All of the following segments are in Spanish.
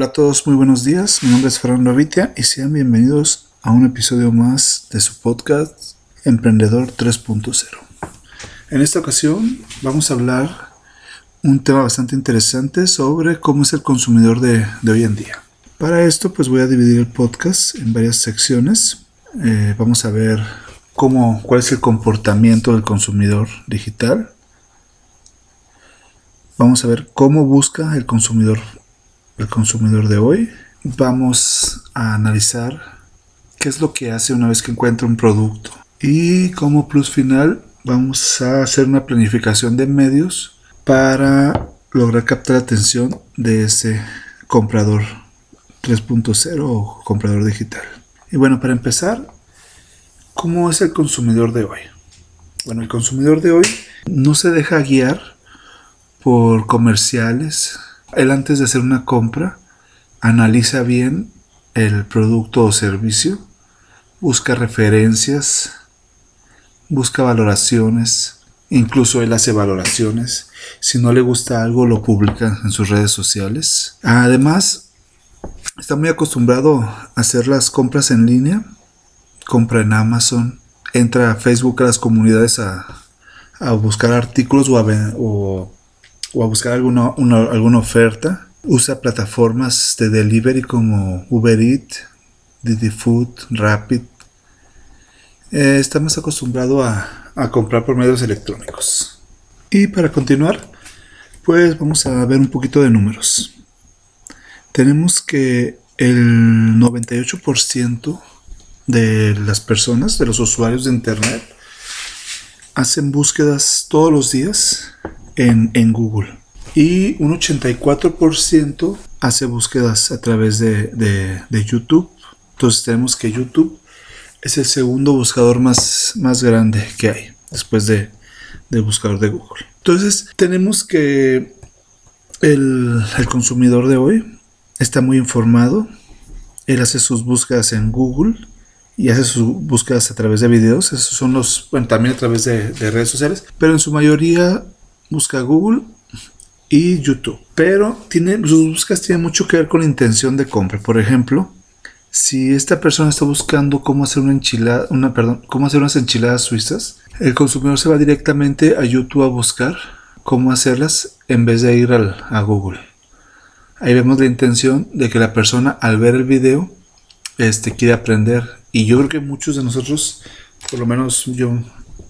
Hola a todos, muy buenos días. Mi nombre es Fernando Vitia y sean bienvenidos a un episodio más de su podcast Emprendedor 3.0. En esta ocasión vamos a hablar un tema bastante interesante sobre cómo es el consumidor de, hoy en día. Para esto pues voy a dividir el podcast en varias secciones. Eh, vamos a ver cómo, cuál es el comportamiento del consumidor digital. Vamos a ver cómo busca el consumidor el consumidor de hoy. Vamos a analizar qué es lo que hace una vez que encuentra un producto. Y como plus final vamos a hacer una planificación de medios para lograr captar la atención de ese comprador 3.0 o comprador digital. Y bueno, para empezar, ¿cómo es el consumidor de hoy? Bueno, el consumidor de hoy no se deja guiar por comerciales, él antes de hacer una compra analiza bien el producto o servicio, busca referencias, busca valoraciones, incluso él hace valoraciones. Si no le gusta algo lo publica en sus redes sociales. Además, está muy acostumbrado a hacer las compras en línea, compra en Amazon, entra a Facebook a las comunidades a, buscar artículos o, a, o o a buscar alguna, alguna oferta. Usa plataformas de delivery como Uber Eats, Didi Food, Rapid. Eh, está más acostumbrado a, a comprar por medios electrónicos. Y para continuar, pues vamos a ver un poquito de números. Tenemos que el 98% de las personas, de los usuarios de Internet, hacen búsquedas todos los días en, Google. Y un 84% hace búsquedas a través de, YouTube. Entonces tenemos que YouTube es el segundo buscador más, más grande que hay después de, buscador de Google. Entonces tenemos que el, el, consumidor de hoy está muy informado. Él hace sus búsquedas en Google y hace sus búsquedas a través de videos. Esos son los, bueno, también a través de, de redes sociales. Pero en su mayoría busca Google y YouTube. Pero tiene, sus búsquedas tienen mucho que ver con la intención de compra. Por ejemplo, si esta persona está buscando cómo hacer una enchilada, una, perdón, cómo hacer unas enchiladas suizas, el consumidor se va directamente a YouTube a buscar cómo hacerlas en vez de ir al, a Google. Ahí vemos la intención de que la persona al ver el video este, quiere aprender. Y yo creo que muchos de nosotros, por lo menos yo,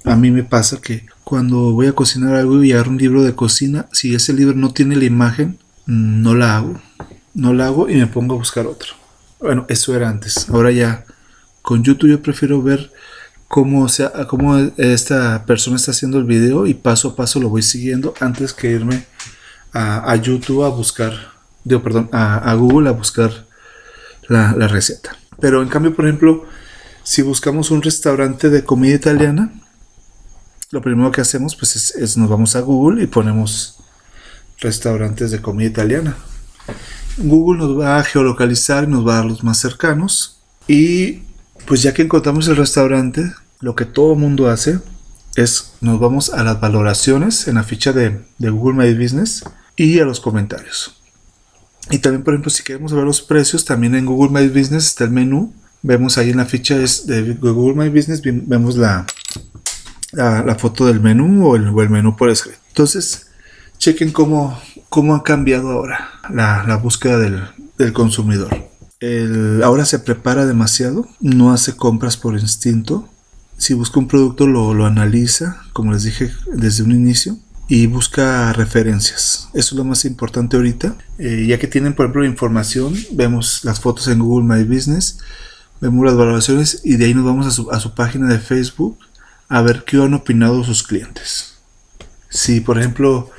a mí me pasa que cuando voy a cocinar algo y agarro un libro de cocina, si ese libro no tiene la imagen, no la hago. No la hago y me pongo a buscar otro. Bueno, eso era antes. Ahora ya con YouTube yo prefiero ver cómo, sea, cómo esta persona está haciendo el video y paso a paso lo voy siguiendo antes que irme a, YouTube a buscar, digo, perdón, a, Google a buscar la, la receta. Pero en cambio, por ejemplo, si buscamos un restaurante de comida italiana, lo primero que hacemos pues es, nos vamos a Google y ponemos restaurantes de comida italiana. Google nos va a geolocalizar y nos va a dar los más cercanos. Y pues ya que encontramos el restaurante, lo que todo mundo hace es nos vamos a las valoraciones en la ficha de, Google My Business y a los comentarios. Y también, por ejemplo, si queremos ver los precios, también en Google My Business está el menú. Vemos ahí en la ficha de Google My Business, vemos la, la, foto del menú o el, menú por escrito. Entonces, chequen cómo, ha cambiado ahora la, búsqueda del, consumidor. ahora se prepara demasiado, no hace compras por instinto. Si busca un producto lo, lo analiza, como les dije desde un inicio, y busca referencias. Eso es lo más importante ahorita. Eh, ya que tienen, por ejemplo, información, vemos las fotos en Google My Business, vemos las valoraciones y de ahí nos vamos a su página de Facebook a ver qué han opinado sus clientes. Si, por ejemplo,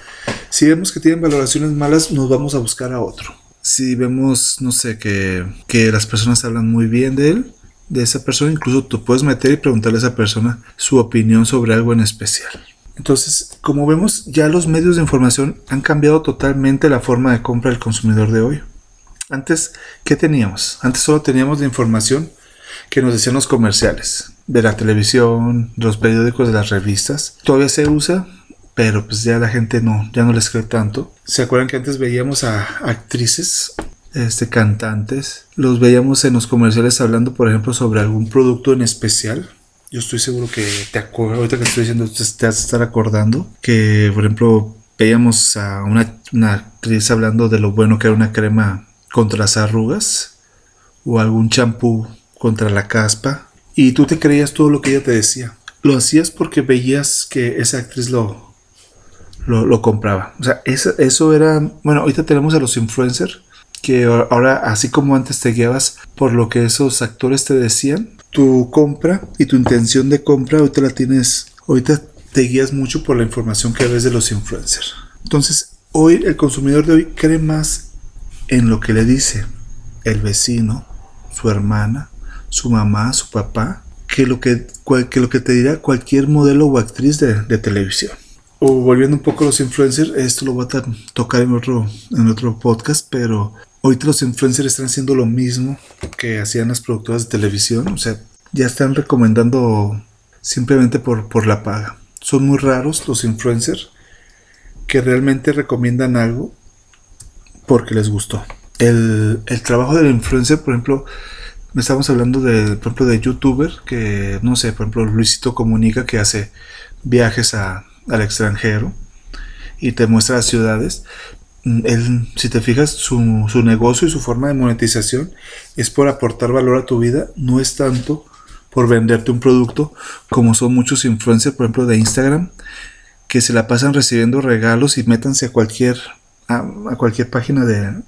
si vemos que tienen valoraciones malas, nos vamos a buscar a otro. Si vemos, no sé, que, las personas hablan muy bien de él, de esa persona, incluso tú puedes meter y preguntarle a esa persona su opinión sobre algo en especial. Entonces, como vemos, ya los medios de información han cambiado totalmente la forma de compra del consumidor de hoy. Antes, ¿qué teníamos? Antes solo teníamos la información que nos decían los comerciales de la televisión, los periódicos, de las revistas. Todavía se usa, pero pues ya la gente no, ya no les cree tanto. ¿Se acuerdan que antes veíamos a actrices este, cantantes. Los veíamos en los comerciales hablando, por ejemplo, sobre algún producto en especial. Yo estoy seguro que te acuerdas, ahorita que estoy diciendo, te vas a estar acordando que, por ejemplo, veíamos a una, una actriz hablando de lo bueno que era una crema contra las arrugas o algún champú contra la caspa y tú te creías todo lo que ella te decía. Lo hacías porque veías que esa actriz lo, lo, compraba. O sea, eso, eso era... Bueno, ahorita tenemos a los influencers que ahora, así como antes te guiabas por lo que esos actores te decían, tu compra y tu intención de compra ahorita la tienes, ahorita te guías mucho por la información que ves de los influencers. Entonces, hoy el consumidor de hoy cree más en lo que le dice el vecino, su hermana, su mamá, su papá, que lo que, lo que te dirá cualquier modelo o actriz de, televisión. O volviendo un poco a los influencers, esto lo voy a tocar en otro, en otro podcast, pero ahorita los influencers están haciendo lo mismo que hacían las productoras de televisión, o sea, ya están recomendando simplemente por, por la paga. Son muy raros los influencers que realmente recomiendan algo porque les gustó. El, el trabajo del influencer, por ejemplo, estamos hablando de, por ejemplo, de youtuber que, no sé, por ejemplo, Luisito Comunica que hace viajes al extranjero y te muestra las ciudades. Mm, él, si te fijas, su, negocio y su forma de monetización es por aportar valor a tu vida, no es tanto por venderte un producto como son muchos influencers, por ejemplo, de Instagram, que se la pasan recibiendo regalos y métanse a cualquier, a, cualquier página de,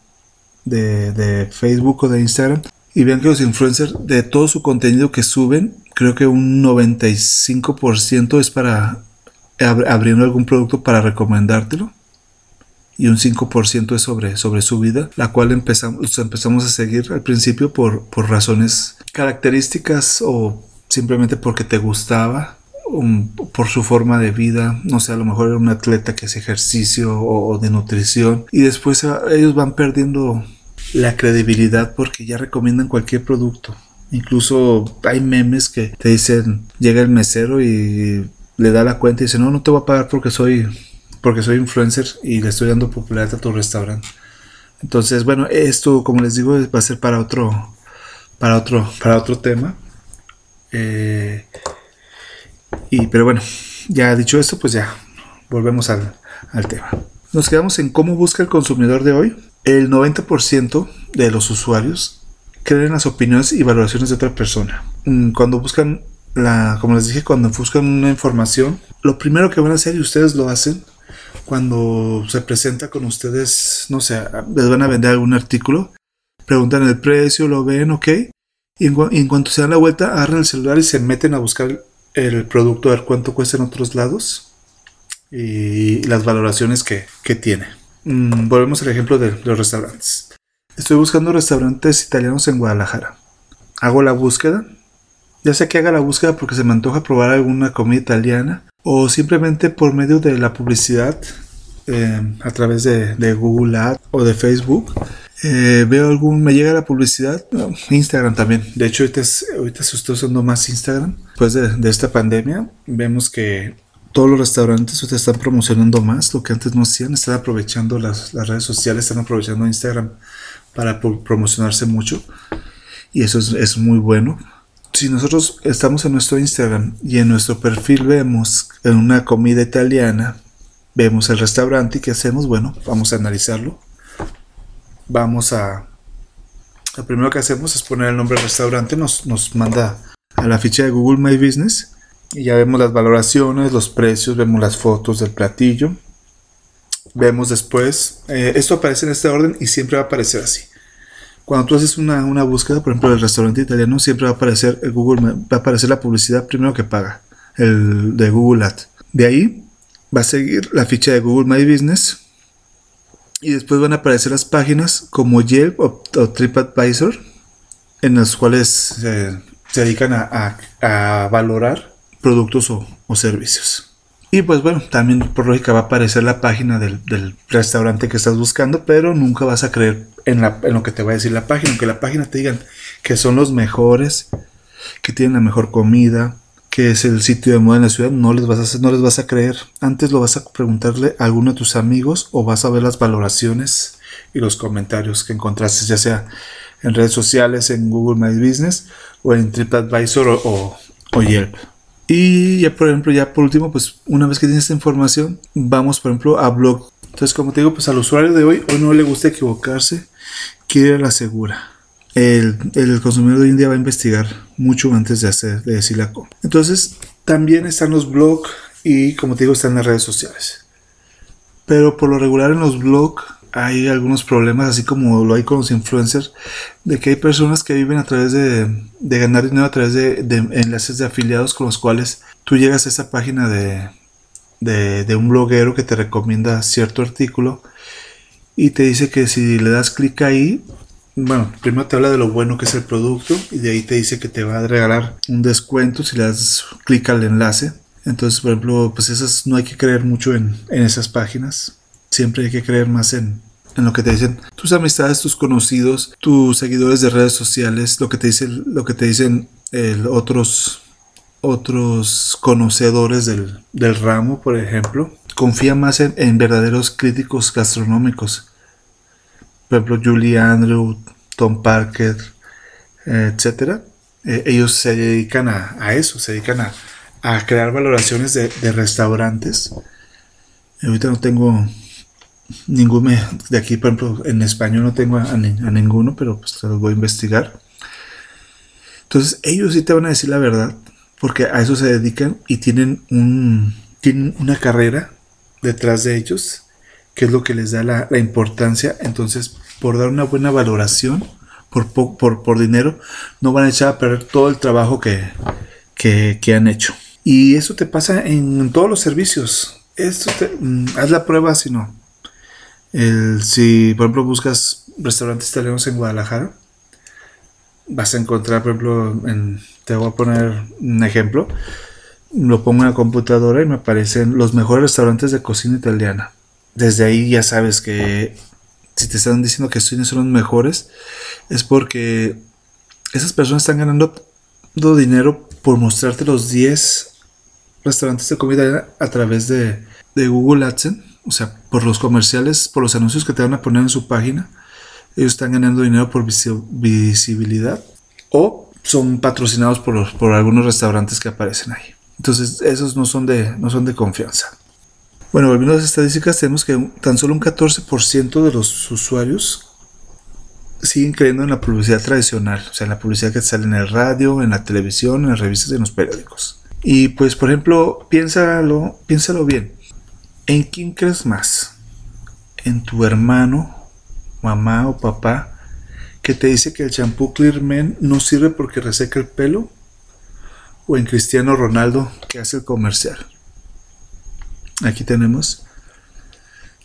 de Facebook o de Instagram y vean que los influencers de todo su contenido que suben, creo que un 95% es para abriendo algún producto para recomendártelo. Y un 5% es sobre, sobre su vida, la cual empezamos, empezamos a seguir al principio por, por razones características o simplemente porque te gustaba, por su forma de vida, no sé, a lo mejor era un atleta que hace ejercicio o, o de nutrición y después ah, ellos van perdiendo la credibilidad porque ya recomiendan cualquier producto. Incluso hay memes que te dicen, llega el mesero y le da la cuenta y dice, no, no te voy a pagar porque soy, porque soy influencer y le estoy dando popularidad a tu restaurante. Entonces, bueno, esto, como les digo, va a ser para otro, para otro, para otro tema. Eh, y, pero bueno, ya dicho esto, pues ya volvemos al, al tema. Nos quedamos en cómo busca el consumidor de hoy. El 90% de los usuarios creen las opiniones y valoraciones de otra persona. Mm, cuando buscan la, como les dije, cuando buscan una información, lo primero que van a hacer, y ustedes lo hacen, cuando se presenta con ustedes, no sé, les van a vender algún artículo, preguntan el precio, lo ven, ok, y en, cuanto se dan la vuelta, agarran el celular y se meten a buscar el producto, a ver cuánto cuesta en otros lados y las valoraciones que, que tiene. Mm, volvemos al ejemplo de los restaurantes. Estoy buscando restaurantes italianos en Guadalajara. Hago la búsqueda. Ya sé que haga la búsqueda porque se me antoja probar alguna comida italiana o simplemente por medio de la publicidad eh, a través de, Google Ads o de Facebook. Eh, veo algún, me llega la publicidad, Instagram también. De hecho, ahorita, ahorita se está usando más Instagram. Después de, de esta pandemia, vemos que todos los restaurantes te están promocionando más, lo que antes no hacían, están aprovechando las, redes sociales, están aprovechando Instagram para promocionarse mucho y eso es, muy bueno. Si nosotros estamos en nuestro Instagram y en nuestro perfil vemos en una comida italiana, vemos el restaurante y qué hacemos, bueno, vamos a analizarlo. Vamos a... Lo primero que hacemos es poner el nombre del restaurante, nos, nos manda a la ficha de Google My Business y ya vemos las valoraciones, los precios, vemos las fotos del platillo. Vemos después, eh, esto aparece en este orden y siempre va a aparecer así. Cuando tú haces una, búsqueda, por ejemplo, del restaurante italiano, siempre va a aparecer Google, va a aparecer la publicidad primero que paga, el de Google Ads. De ahí va a seguir la ficha de Google My Business y después van a aparecer las páginas como Yelp o, TripAdvisor, en las cuales se dedican a, a valorar productos o, servicios. Y pues bueno, también por lógica va a aparecer la página del, restaurante que estás buscando, pero nunca vas a creer en, lo que te va a decir la página, aunque la página te digan que son los mejores, que tienen la mejor comida, que es el sitio de moda en la ciudad, no les vas a, no les vas a creer. Antes lo vas a preguntarle a alguno de tus amigos o vas a ver las valoraciones y los comentarios que encontraste, ya sea en redes sociales, en Google My Business o en TripAdvisor o, o, Yelp. Y ya por ejemplo, ya por último, pues una vez que tienes esta información, vamos por ejemplo a blog. Entonces, como te digo, pues al usuario de hoy, hoy no le gusta equivocarse, quiere la segura. El, el, consumidor de hoy en día va a investigar mucho antes de hacer, de decir la compra. Entonces, también están los blogs y como te digo, están las redes sociales. Pero por lo regular en los blogs hay algunos problemas, así como lo hay con los influencers, de que hay personas que viven a través de, de ganar dinero a través de, enlaces de afiliados con los cuales tú llegas a esa página de, de, un bloguero que te recomienda cierto artículo y te dice que si le das clic ahí, bueno, primero te habla de lo bueno que es el producto y de ahí te dice que te va a regalar un descuento si le das clic al enlace. Entonces, por ejemplo, pues esas no hay que creer mucho en, en esas páginas Siempre hay que creer más en, en lo que te dicen tus amistades, tus conocidos, tus seguidores de redes sociales, lo que te dicen, lo que te dicen otros, otros conocedores del, del, ramo, por ejemplo. Confía más en, en, verdaderos críticos gastronómicos. Por ejemplo, Julie Andrew, Tom Parker, etcétera. Eh, ellos se dedican a, a, eso, se dedican a, a crear valoraciones de, de restaurantes. Ahorita no tengo ninguno de aquí, por ejemplo, en español no tengo a, ninguno, pero pues los voy a investigar. Entonces, ellos sí te van a decir la verdad, porque a eso se dedican y tienen, un, tienen una carrera detrás de ellos, que es lo que les da la, importancia. Entonces, por dar una buena valoración, por, por, por, dinero, no van a echar a perder todo el trabajo que, que, que han hecho. Y eso te pasa en todos los servicios. Esto mm, haz la pruba si no. El, si, por ejemplo, buscas restaurantes italianos en Guadalajara, vas a encontrar, por ejemplo, en, te voy a poner un ejemplo. Lo pongo en la computadora y me aparecen los mejores restaurantes de cocina italiana. Desde ahí ya sabes que si te están diciendo que estos son los mejores, es porque esas personas están ganando dinero por mostrarte los 10 restaurantes de comida a través de, de Google AdSense o sea, por los comerciales, por los anuncios que te van a poner en su página, ellos están ganando dinero por visibilidad o son patrocinados por, los, por algunos restaurantes que aparecen ahí. Entonces, esos no son de, no son de confianza. Bueno, volviendo a las estadísticas, tenemos que tan solo un 14% de los usuarios siguen creyendo en la publicidad tradicional, o sea, en la publicidad que sale en el radio, en la televisión, en las revistas y en los periódicos. Y pues, por ejemplo, piénsalo, piénsalo bien. ¿En quién crees más? ¿En tu hermano, mamá o papá que te dice que el champú Clear Men no sirve porque reseca el pelo? ¿O en Cristiano Ronaldo que hace el comercial? Aquí tenemos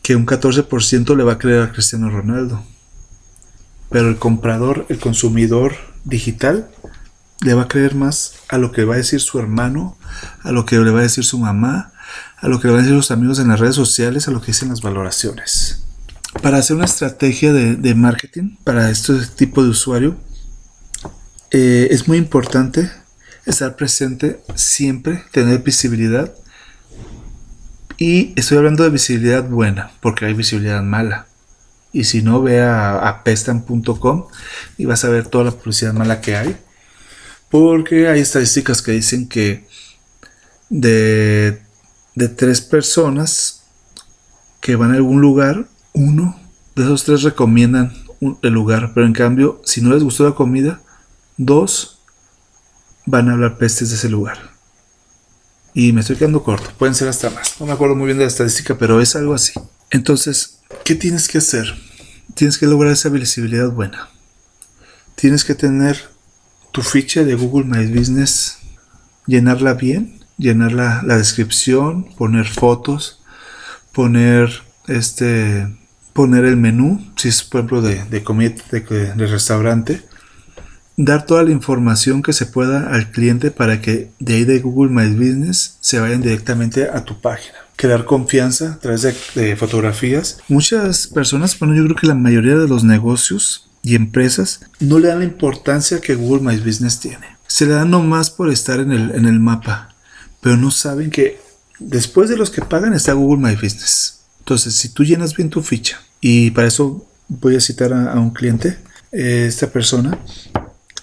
que un 14% le va a creer a Cristiano Ronaldo. Pero el comprador, el consumidor digital, le va a creer más a lo que va a decir su hermano, a lo que le va a decir su mamá, a lo que van a decir los amigos en las redes sociales, a lo que dicen las valoraciones. Para hacer una estrategia de, marketing para este tipo de usuario, eh, es muy importante estar presente siempre, tener visibilidad. Y estoy hablando de visibilidad buena, porque hay visibilidad mala. Y si no, ve a, a pestan.com y vas a ver toda la publicidad mala que hay. Porque hay estadísticas que dicen que de de tres personas que van a algún lugar, uno de esos tres recomiendan el lugar, pero en cambio, si no les gustó la comida, dos van a hablar pestes de ese lugar. Y me estoy quedando corto, pueden ser hasta más. No me acuerdo muy bien de la estadística, pero es algo así. Entonces, ¿qué tienes que hacer? Tienes que lograr esa visibilidad buena. Tienes que tener tu ficha de Google My Business, llenarla bien llenar la, descripción, poner fotos, poner este poner el menú, si es por ejemplo de, de comida de, restaurante, dar toda la información que se pueda al cliente para que de ahí de Google My Business se vayan directamente a tu página. Crear confianza a través de, de fotografías. Muchas personas, bueno, yo creo que la mayoría de los negocios y empresas no le dan la importancia que Google My Business tiene. Se le da nomás por estar en el, en el mapa pero no saben que después de los que pagan está Google My Business. Entonces, si tú llenas bien tu ficha y para eso voy a citar a, un cliente, eh, esta persona.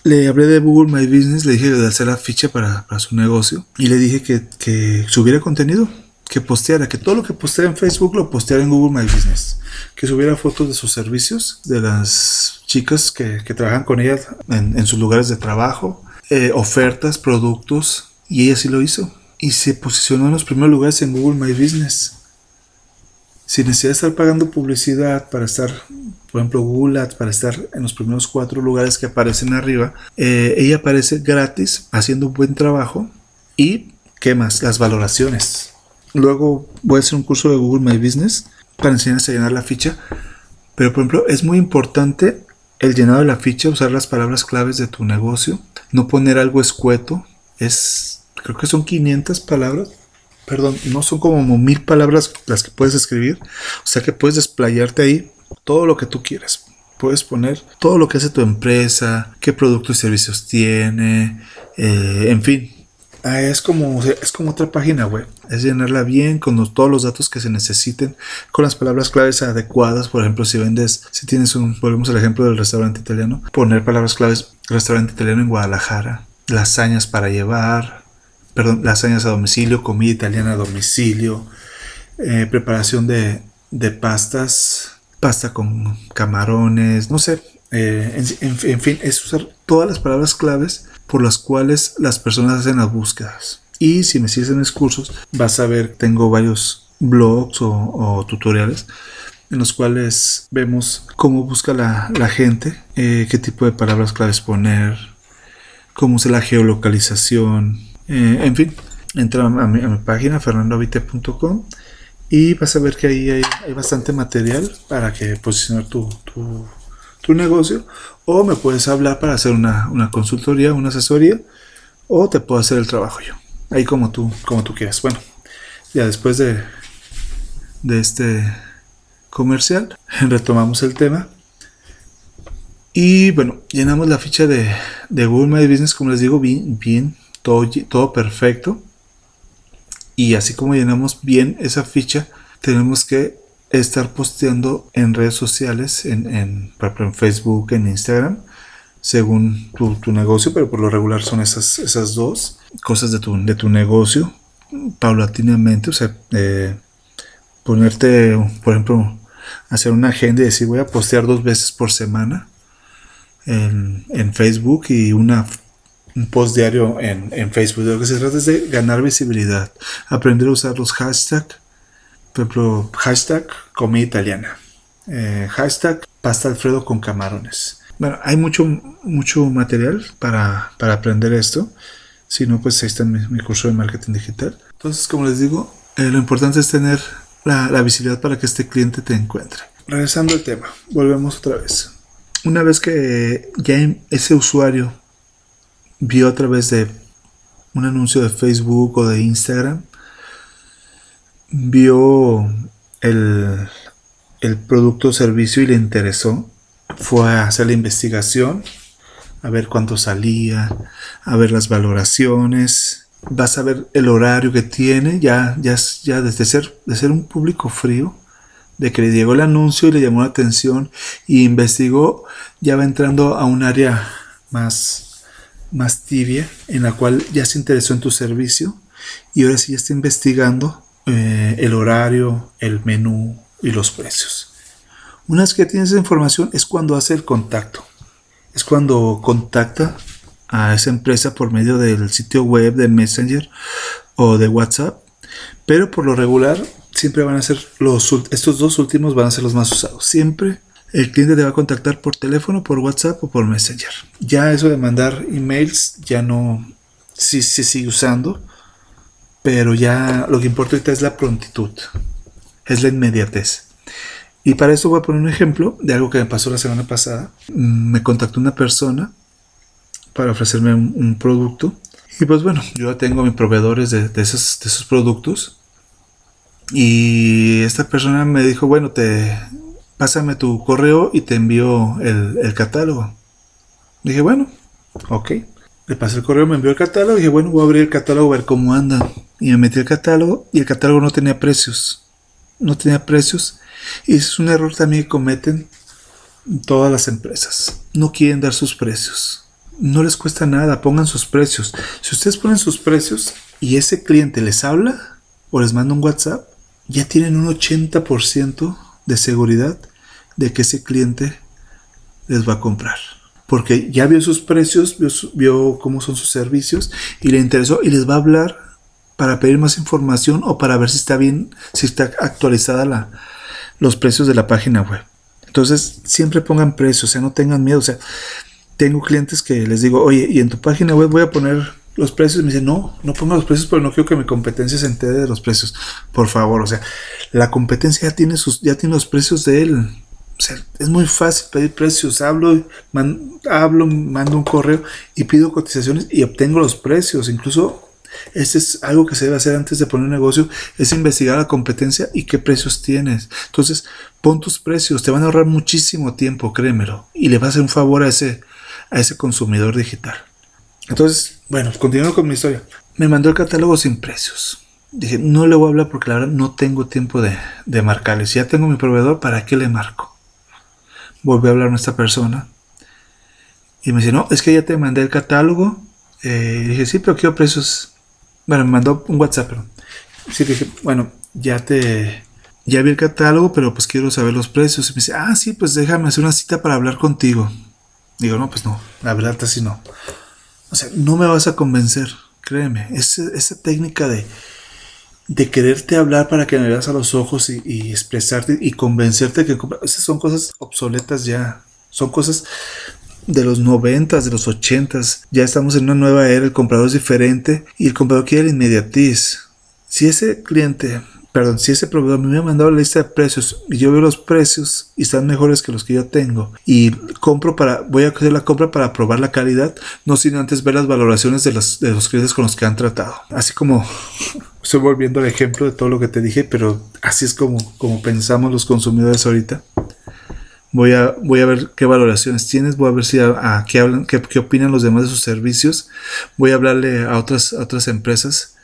Le hablé de Google My Business, le dije de hacer la ficha para, su negocio y le dije que, que subiera contenido, que posteara, que todo lo que posteara en Facebook lo posteara en Google My Business, que subiera fotos de sus servicios, de las chicas que, trabajan con ella en, sus lugares de trabajo, eh, ofertas, productos, y ella sí lo hizo. Y se posicionó en los primeros lugares en Google My Business. Sin necesidad de estar pagando publicidad para estar, por ejemplo, Google Ads, para estar en los primeros cuatro lugares que aparecen arriba, eh, ella aparece gratis, haciendo un buen trabajo. Y, ¿qué más? Las valoraciones. Luego voy a hacer un curso de Google My Business para enseñarles a llenar la ficha. Pero, por ejemplo, es muy importante el llenado de la ficha, usar las palabras claves de tu negocio, no poner algo escueto. Es, creo que son 500 palabras perdón, no son como mil palabras las que puedes escribir. O sea que puedes desplayarte ahí todo lo que tú quieras. Puedes poner todo lo que hace tu empresa, qué productos y servicios tiene, eh, en fin. Ah, es como, es como otra página web. Es llenarla bien con todos los datos que se necesiten, con las palabras claves adecuadas. Por ejemplo, si vendes, si tienes un, volvemos al ejemplo del restaurante italiano, poner palabras claves restaurante italiano en Guadalajara, lasañas para llevar, perdón, lasañas a domicilio, comida italiana a domicilio, eh, preparación de, pastas, pasta con camarones, no sé, eh, en, fin, es usar todas las palabras claves por las cuales las personas hacen las búsquedas. Y si me sigues en mis cursos, vas a ver, tengo varios blogs o, tutoriales en los cuales vemos cómo busca la, gente, eh, qué tipo de palabras claves poner, cómo usa la geolocalización, eh, en fin, entra a mi, página fernandovite.com y vas a ver que ahí hay, bastante material para que posicionar tu, tu, negocio o me puedes hablar para hacer una, consultoría, una asesoría o te puedo hacer el trabajo yo. Ahí como tú, como tú quieras. Bueno, ya después de, de este comercial, retomamos el tema. Y bueno, llenamos la ficha de, de Google My Business, como les digo, bien, bien todo, perfecto. Y así como llenamos bien esa ficha, tenemos que estar posteando en redes sociales, en, en, en Facebook, en Instagram, según tu, negocio, pero por lo regular son esas, esas dos cosas de tu, de tu negocio, paulatinamente, o sea, eh, ponerte, por ejemplo, hacer una agenda y decir voy a postear dos veces por semana en, en Facebook y una un post diario en, Facebook. De lo que se trata es de ganar visibilidad, aprender a usar los hashtags, por ejemplo, hashtag comida italiana, eh, hashtag pasta alfredo con camarones. Bueno, hay mucho, mucho material para, aprender esto. Si no, pues ahí está mi, curso de marketing digital. Entonces, como les digo, eh, lo importante es tener la, la visibilidad para que este cliente te encuentre. Regresando al tema, volvemos otra vez. Una vez que ya ese usuario vio a través de un anuncio de Facebook o de Instagram, vio el, el producto o servicio y le interesó, fue a hacer la investigación, a ver cuánto salía, a ver las valoraciones, vas a ver el horario que tiene, ya, ya, ya desde ser, de ser un público frío, de que le llegó el anuncio y le llamó la atención y investigó, ya va entrando a un área más más tibia, en la cual ya se interesó en tu servicio y ahora sí ya está investigando eh, el horario, el menú y los precios. Una vez que tienes esa información es cuando hace el contacto. Es cuando contacta a esa empresa por medio del sitio web, de Messenger o de WhatsApp. Pero por lo regular siempre van a ser los estos dos últimos van a ser los más usados. Siempre el cliente te va a contactar por teléfono, por WhatsApp o por Messenger. Ya eso de mandar emails ya no sí se sigue usando, pero ya lo que importa ahorita es la prontitud, es la inmediatez. Y para eso voy a poner un ejemplo de algo que me pasó la semana pasada. Me contactó una persona para ofrecerme un, producto. Y pues bueno, yo ya tengo mis proveedores de, esos, de esos productos. Y esta persona me dijo, bueno, te, pásame tu correo y te envío el, catálogo. Dije, bueno, ok. Le pasé el correo, me envió el catálogo. Dije, bueno, voy a abrir el catálogo a ver cómo anda. Y me metí el catálogo y el catálogo no tenía precios. No tenía precios. Y es un error también que cometen todas las empresas. No quieren dar sus precios. No les cuesta nada, pongan sus precios. Si ustedes ponen sus precios y ese cliente les habla o les manda un WhatsApp, ya tienen un 80% de seguridad de que ese cliente les va a comprar. Porque ya vio sus precios, vio, cómo son sus servicios y le interesó y les va a hablar para pedir más información o para ver si está bien, si está actualizada la, los precios de la página web. Entonces, siempre pongan precios, o sea, no tengan miedo. O sea, tengo clientes que les digo, oye, y en tu página web voy a poner los precios. Me dicen, no, no ponga los precios, pero no quiero que mi competencia se entere de los precios. Por favor, o sea, la competencia ya tiene, sus, ya tiene los precios de él. O sea, es muy fácil pedir precios. Hablo, hablo, mando un correo y pido cotizaciones y obtengo los precios. Incluso este es algo que se debe hacer antes de poner un negocio, es investigar la competencia y qué precios tienes. Entonces, pon tus precios, te van a ahorrar muchísimo tiempo, créemelo, y le vas a hacer un favor a ese, a ese consumidor digital. Entonces, bueno, continuando con mi historia. Me mandó el catálogo sin precios. Dije, no le voy a hablar porque la verdad no tengo tiempo de, de marcarle. Si ya tengo mi proveedor, ¿para qué le marco? Volví a hablar a esta persona. Y me dice, no, es que ya te mandé el catálogo. Eh, dije, sí, pero quiero precios bueno, me mandó un WhatsApp, pero sí dije, bueno, ya te, ya vi el catálogo, pero pues quiero saber los precios. Y me dice, ah, sí, pues déjame hacer una cita para hablar contigo. Digo, no, pues no, la verdad así no. O sea, no me vas a convencer, créeme. esa técnica de, de quererte hablar para que me veas a los ojos y, expresarte y convencerte que esas son cosas obsoletas ya. Son cosas de los 90, de los 80. Ya estamos en una nueva era, el comprador es diferente y el comprador quiere la inmediatiz. Si ese cliente, perdón, si ese proveedor me ha mandado la lista de precios y yo veo los precios y están mejores que los que yo tengo y compro para, voy a hacer la compra para probar la calidad, no sin antes ver las valoraciones de los, de los clientes con los que han tratado. Así como estoy volviendo al ejemplo de todo lo que te dije, pero así es como, como pensamos los consumidores ahorita. Voy a, voy a ver qué valoraciones tienes, voy a ver si a, qué hablan, qué, qué, opinan los demás de sus servicios. Voy a hablarle a otras, otras empresas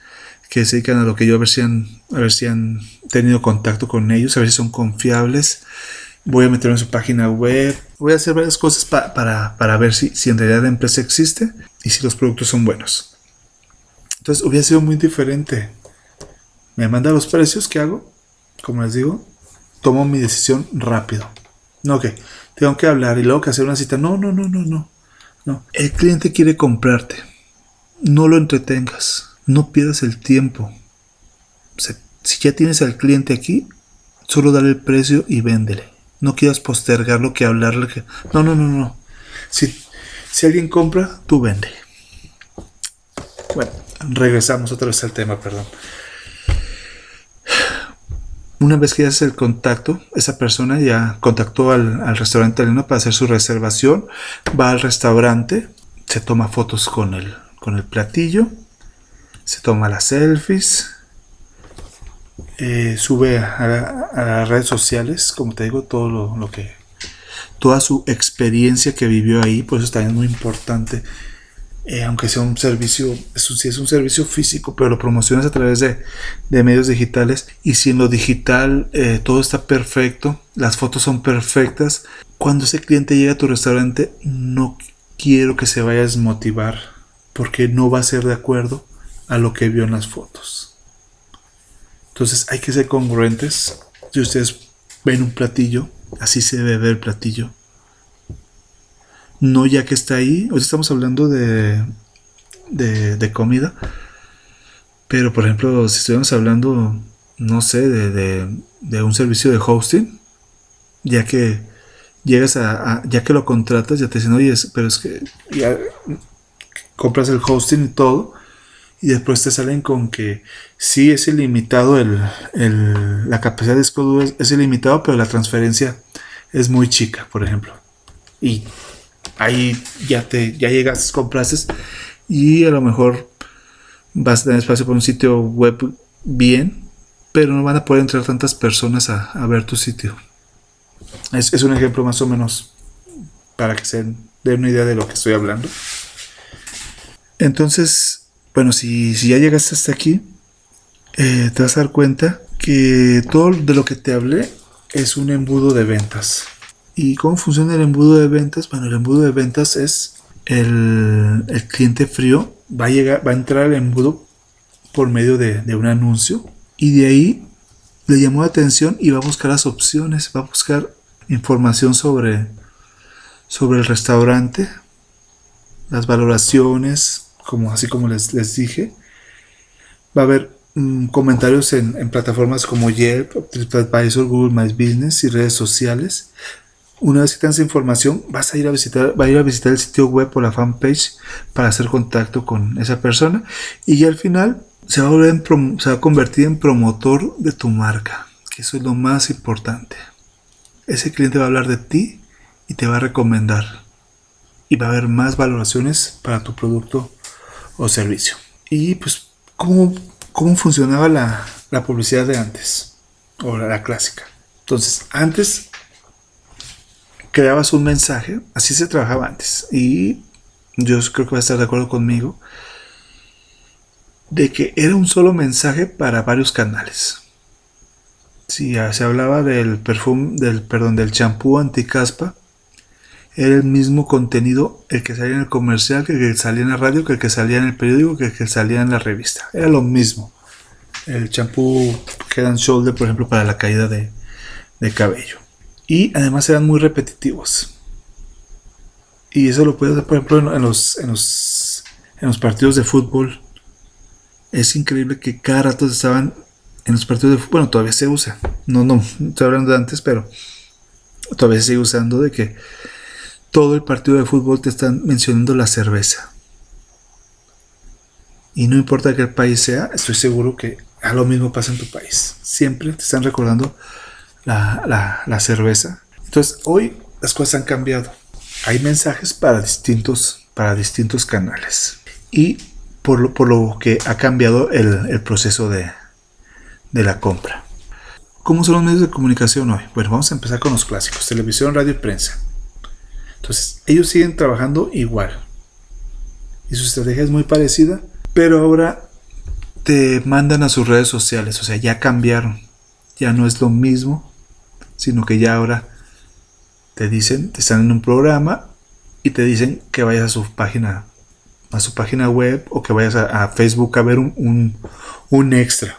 que se dedican a lo que yo, a ver si han, a ver si han tenido contacto con ellos, a ver si son confiables. Voy a meterme en su página web. Voy a hacer varias cosas para, para ver si, si en realidad la empresa existe y si los productos son buenos. Entonces hubiera sido muy diferente. Me manda los precios que hago. Como les digo, tomo mi decisión rápido. No, que tengo que hablar y luego que hacer una cita. No, no, no, no, no. No. El cliente quiere comprarte. No lo entretengas. No pierdas el tiempo. si ya tienes al cliente aquí, solo dale el precio y véndele. No quieras postergarlo que hablarle. No, no, no, no. Si, si alguien compra, tú vende. Bueno, regresamos otra vez al tema, perdón. Una vez que haces el contacto, esa persona ya contactó al, restaurante italiano para hacer su reservación, va al restaurante, se toma fotos con el, con el platillo, se toma las selfies, eh, sube a, las redes sociales, como te digo, todo lo, que, toda su experiencia que vivió ahí, pues eso también es muy importante eh, aunque sea un servicio, eso sí es un servicio físico, pero lo promocionas a través de, medios digitales y si en lo digital eh, todo está perfecto, las fotos son perfectas, cuando ese cliente llega a tu restaurante no quiero que se vaya a desmotivar porque no va a ser de acuerdo a lo que vio en las fotos. Entonces hay que ser congruentes. Si ustedes ven un platillo, así se debe ver el platillo no ya que está ahí. Hoy estamos hablando de, de, comida. Pero por ejemplo, si estuviéramos hablando, no sé, de, de, un servicio de hosting, ya que llegas a, ya que lo contratas, ya te dicen, oye, pero es que ya compras el hosting y todo, y después te salen con que sí es ilimitado, el, el, la capacidad de disco es, es ilimitado, pero la transferencia es muy chica, por ejemplo. Y ahí ya te ya llegas, comprases y a lo mejor vas a tener espacio para un sitio web bien, pero no van a poder entrar tantas personas a, ver tu sitio. Es, un ejemplo más o menos para que se den una idea de lo que estoy hablando. Entonces, bueno, si, ya llegaste hasta aquí, eh, te vas a dar cuenta que todo de lo que te hablé es un embudo de ventas. ¿Y cómo funciona el embudo de ventas? Bueno, el embudo de ventas es el, cliente frío va a, llegar, va entrar al embudo por medio de, de un anuncio y de ahí le llamó la atención y va a buscar las opciones, va a buscar información sobre, sobre el restaurante, las valoraciones, como, así como les, les dije. Va a haber mm, comentarios en, plataformas como Yelp, TripAdvisor, Google My Business y redes sociales. Una vez que tengas información, vas a ir a visitar, va a ir a visitar el sitio web o la fanpage para hacer contacto con esa persona. Y ya al final a, se va a convertir en promotor de tu marca, que eso es lo más importante. Ese cliente va a hablar de ti y te va a recomendar. Y va a haber más valoraciones para tu producto o servicio. Y pues, ¿cómo, cómo funcionaba la, la publicidad de antes? O la, clásica. Entonces, antes creabas un mensaje, así se trabajaba antes. Y yo creo que va a estar de acuerdo conmigo de que era un solo mensaje para varios canales. Si se hablaba del perfume, del perdón, del champú anticaspa, era el mismo contenido el que salía en el comercial, que el que salía en la radio, que el que salía en el periódico, que el que salía en la revista. Era lo mismo. El champú Head Shoulder, por ejemplo, para la caída de, cabello. Y además eran muy repetitivos. Y eso lo puedes ver, por ejemplo, en los, en los, en los partidos de fútbol es increíble que cada rato estaban en los partidos de fútbol. Bueno, todavía se usa. No, no, estoy hablando de antes, pero todavía se sigue usando de que todo el partido de fútbol te están mencionando la cerveza. Y no importa qué país sea, estoy seguro que a lo mismo pasa en tu país. Siempre te están recordando la, la cerveza. Entonces, hoy las cosas han cambiado. Hay mensajes para distintos, para distintos canales. Y por lo, por lo que ha cambiado el, proceso de, la compra. ¿Cómo son los medios de comunicación hoy? Bueno, vamos a empezar con los clásicos, televisión, radio y prensa. Entonces, ellos siguen trabajando igual. Y su estrategia es muy parecida, pero ahora te mandan a sus redes sociales, o sea, ya cambiaron. Ya no es lo mismo, sino que ya ahora te dicen, te están en un programa y te dicen que vayas a su página a su página web o que vayas a, Facebook a ver un, extra.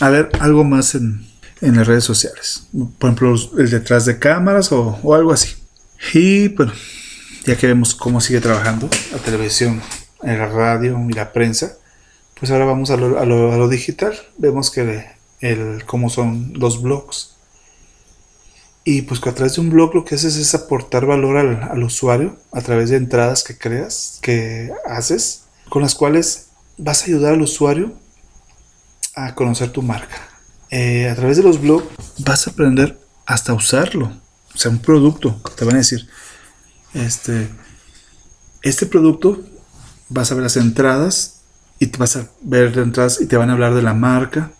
A ver algo más en, las redes sociales. Por ejemplo, el detrás de cámaras o, algo así. Y bueno, ya que vemos cómo sigue trabajando la televisión, la radio y la prensa, pues ahora vamos a lo, a lo, digital. Vemos que el, cómo son los blogs. Y pues a través de un blog lo que haces es aportar valor al, usuario a través de entradas que creas, que haces, con las cuales vas a ayudar al usuario a conocer tu marca. Eh, a través de los blogs vas a aprender hasta usarlo. O sea, un producto. Te van a decir, este, este producto, vas a ver las entradas y te vas a ver las entradas y te van a hablar de la marca.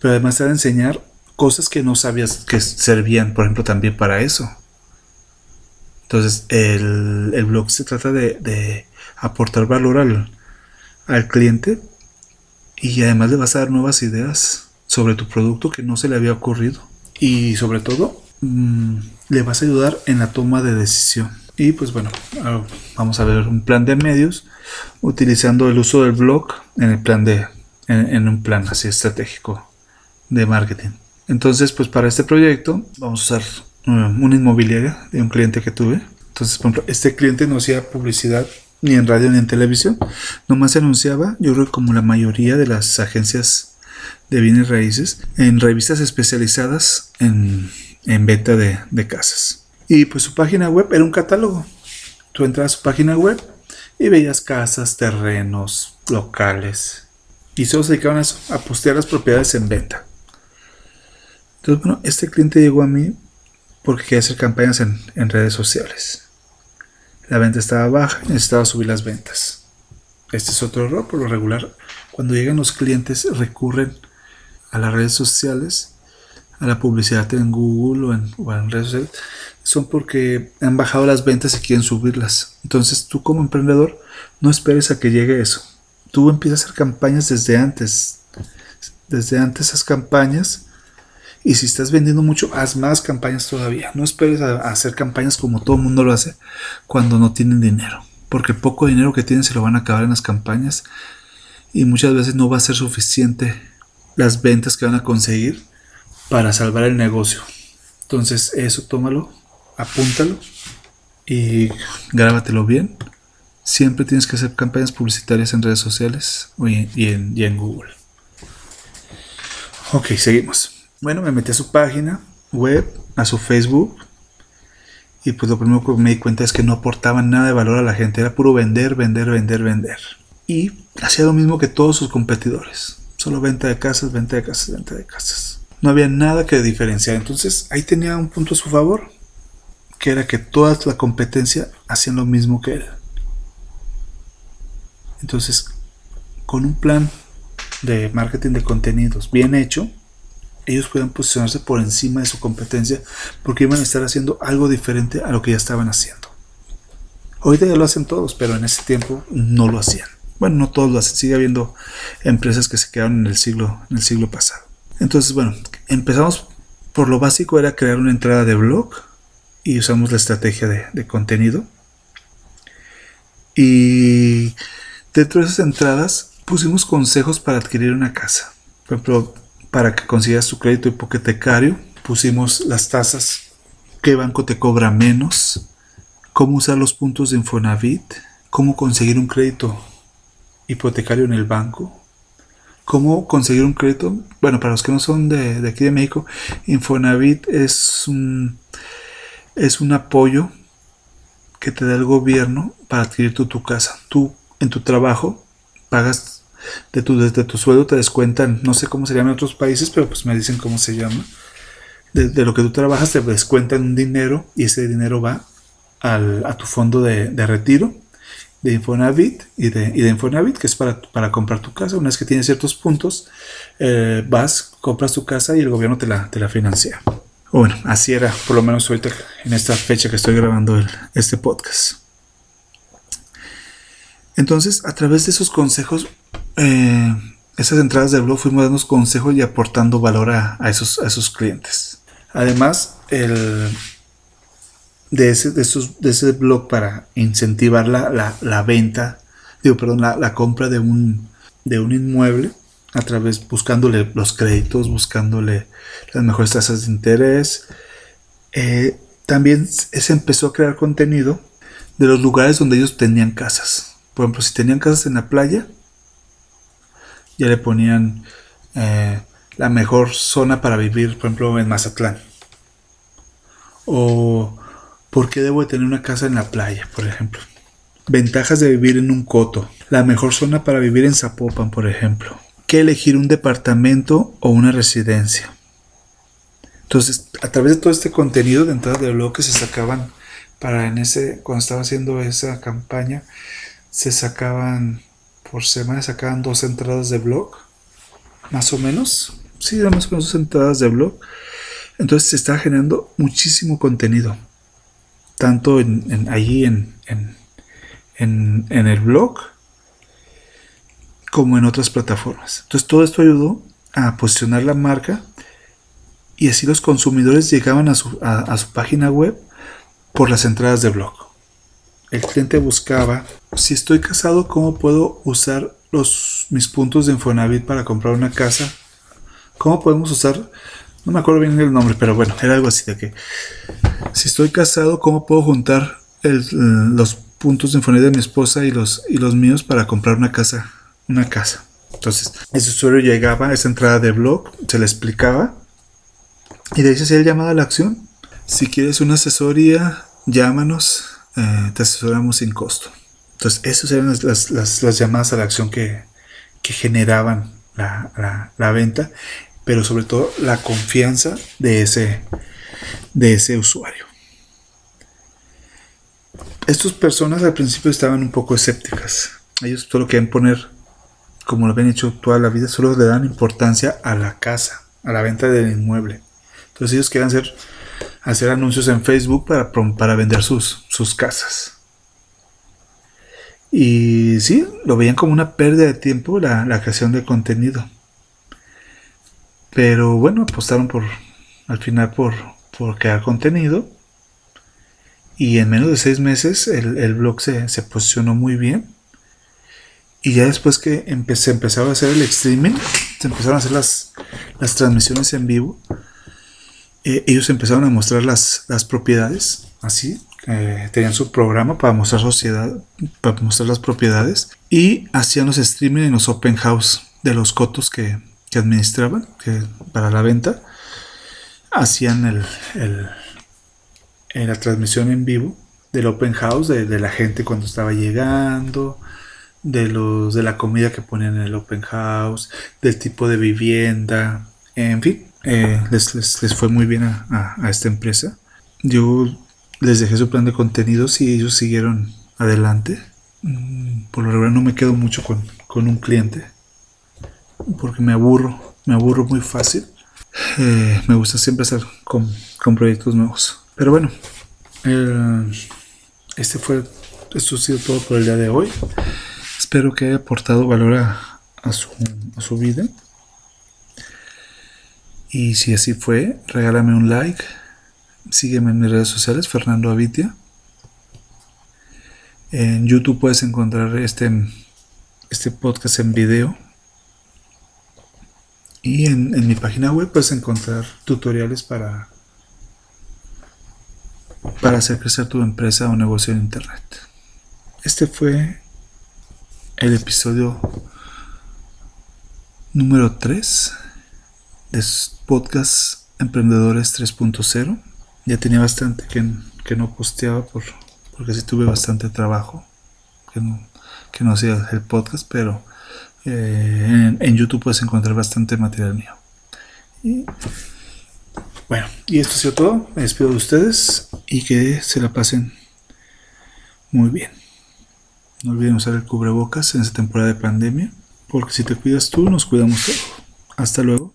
Pero además te van a enseñar cosas que no sabías que servían, por ejemplo, también para eso. Entonces, el, blog se trata de, aportar valor al, al, cliente y además le vas a dar nuevas ideas sobre tu producto que no se le había ocurrido. Y sobre todo, mm, le vas a ayudar en la toma de decisión. Y pues bueno, ah, vamos a ver un plan de medios utilizando el uso del blog en el plan de, en un plan así estratégico de marketing. Entonces, pues para este proyecto vamos a usar eh, una inmobiliaria de un cliente que tuve. Entonces, por ejemplo, este cliente no hacía publicidad ni en radio ni en televisión. Nomás se anunciaba, yo creo que como la mayoría de las agencias de bienes raíces, en revistas especializadas en, venta de, de casas. Y pues su página web era un catálogo. Tú entras a su página web y veías casas, terrenos, locales. Y solo se dedicaban a eso, a postear las propiedades en venta. Entonces, bueno, este cliente llegó a mí porque quería hacer campañas en, redes sociales. La venta estaba baja y necesitaba subir las ventas. Este es otro error, por lo regular, cuando llegan los clientes recurren a las redes sociales, a la publicidad en Google o en, o redes sociales, son porque han bajado las ventas y quieren subirlas. Entonces tú como emprendedor no esperes a que llegue eso. Tú empiezas a hacer campañas desde antes. Desde antes esas campañas Y si estás vendiendo mucho, haz más campañas todavía. No esperes a, hacer campañas como todo el mundo lo hace cuando no tienen dinero. Porque poco dinero que tienen se lo van a acabar en las campañas. Y muchas veces no va a ser suficiente las ventas que van a conseguir para salvar el negocio. Entonces eso tómalo, apúntalo y grábatelo bien. Siempre tienes que hacer campañas publicitarias en redes sociales y en, Google. Ok, seguimos. Bueno, me metí a su página web, a su Facebook. Y pues lo primero que me di cuenta es que no aportaban nada de valor a la gente. Era puro vender, vender, vender, vender. Y hacía lo mismo que todos sus competidores. Solo venta de casas, venta de casas, venta de casas. No había nada que diferenciar. Entonces ahí tenía un punto a su favor. Que era que toda la competencia hacían lo mismo que él. Entonces, con un plan de marketing de contenidos bien hecho, ellos pueden posicionarse por encima de su competencia porque iban a estar haciendo algo diferente a lo que ya estaban haciendo. Ahorita ya lo hacen todos, pero en ese tiempo no lo hacían. Bueno, no todos lo hacen, sigue habiendo empresas que se quedaron en el siglo, en el siglo pasado. Entonces, bueno, empezamos por lo básico, era crear una entrada de blog y usamos la estrategia de, contenido. Y dentro de esas entradas pusimos consejos para adquirir una casa. Por ejemplo, para que consigas tu crédito hipotecario, pusimos las tasas, qué banco te cobra menos, cómo usar los puntos de Infonavit, cómo conseguir un crédito hipotecario en el banco, cómo conseguir un crédito. Bueno, para los que no son de, aquí de México, Infonavit es un, es un apoyo que te da el gobierno para adquirir tu, casa. Tú en tu trabajo pagas de tu, desde tu sueldo te descuentan, no sé cómo se llama en otros países, pero pues me dicen cómo se llama. De, lo que tú trabajas te descuentan un dinero y ese dinero va al, a tu fondo de, retiro de Infonavit y de, y de, Infonavit, que es para, para, comprar tu casa. Una vez que tienes ciertos puntos, eh, vas, compras tu casa y el gobierno te la, te la financia. Bueno, así era, por lo menos ahorita en esta fecha que estoy grabando este podcast. Entonces, a través de esos consejos, eh, esas entradas del blog fuimos dando consejos y aportando valor a, esos, a esos clientes. Además, el, de, ese, de, esos, de ese blog para incentivar la, la, venta, digo, perdón, la, compra de un, de un inmueble, a través, buscándole los créditos, buscándole las mejores tasas de interés. Eh, también se empezó a crear contenido de los lugares donde ellos tenían casas. Por ejemplo, si tenían casas en la playa, ya le ponían eh, la mejor zona para vivir, por ejemplo, en Mazatlán. O por qué debo de tener una casa en la playa, por ejemplo. Ventajas de vivir en un coto. La mejor zona para vivir en Zapopan, por ejemplo. ¿Qué elegir un departamento o una residencia? Entonces, a través de todo este contenido de entrada de blog que se sacaban para en ese, cuando estaba haciendo esa campaña, se sacaban por semana sacaban dos entradas de blog, más o menos. Sí, más o menos dos entradas de blog. Entonces se está generando muchísimo contenido, tanto en, allí en, en, en, el blog como en otras plataformas. Entonces todo esto ayudó a posicionar la marca y así los consumidores llegaban a su, a su página web por las entradas de blog el cliente buscaba, si estoy casado, ¿cómo puedo usar los, mis puntos de Infonavit para comprar una casa? ¿Cómo podemos usar? No me acuerdo bien el nombre, pero bueno, era algo así de que, si estoy casado, ¿cómo puedo juntar los puntos de Infonavit de mi esposa y los, y los míos para comprar una casa? Una casa. Entonces, ese usuario llegaba a esa entrada de blog, se le explicaba y de ahí se hacía el llamado a la acción. Si quieres una asesoría, llámanos eh, te asesoramos sin costo. Entonces, esas eran las, llamadas a la acción que, generaban la, venta, pero sobre todo la confianza de ese, de ese usuario. Estas personas al principio estaban un poco escépticas. Ellos solo quieren poner, como lo habían hecho toda la vida, solo le dan importancia a la casa, a la venta del inmueble. Entonces ellos quieren ser hacer anuncios en Facebook para, para vender sus, sus casas. Y sí, lo veían como una pérdida de tiempo la, creación de contenido. Pero bueno, apostaron por, al final por, por crear contenido. Y en menos de seis meses el, blog se, posicionó muy bien. Y ya después que empecé, empezaba a hacer el streaming, se empezaron a hacer las, las transmisiones en vivo. Eh, ellos empezaron a mostrar las, las propiedades, así, tenían su programa para mostrar sociedad, para mostrar las propiedades y hacían los streaming en los open house de los cotos que, administraban que, para la venta. Hacían el, la transmisión en vivo del open house, de, la gente cuando estaba llegando, de los de la comida que ponían en el open house, del tipo de vivienda, en fin, eh, les, fue muy bien a, a, esta empresa. Yo les dejé su plan de contenidos y ellos siguieron adelante. Mm, por lo regular no me quedo mucho con, un cliente porque me aburro, me aburro muy fácil. Eh, me gusta siempre estar con, proyectos nuevos. Pero bueno, este fue, esto ha sido todo por el día de hoy. Espero que haya aportado valor a, a, su, a su vida. Y si así fue, regálame un like Sígueme en mis redes sociales, Fernando Avitia. En YouTube puedes encontrar este, este podcast en video. Y en, mi página web puedes encontrar tutoriales para, para hacer crecer tu empresa o negocio en Internet. Este fue el episodio número 3 de Podcast Emprendedores 3.0. Ya tenía bastante que, no posteaba por, porque sí tuve bastante trabajo, que no, hacía el podcast, pero eh, en, YouTube puedes encontrar bastante material mío. Y, bueno, y esto ha sido todo. Me despido de ustedes y que se la pasen muy bien. No olviden usar el cubrebocas en esta temporada de pandemia, porque si te cuidas tú, nos cuidamos todos. Hasta luego.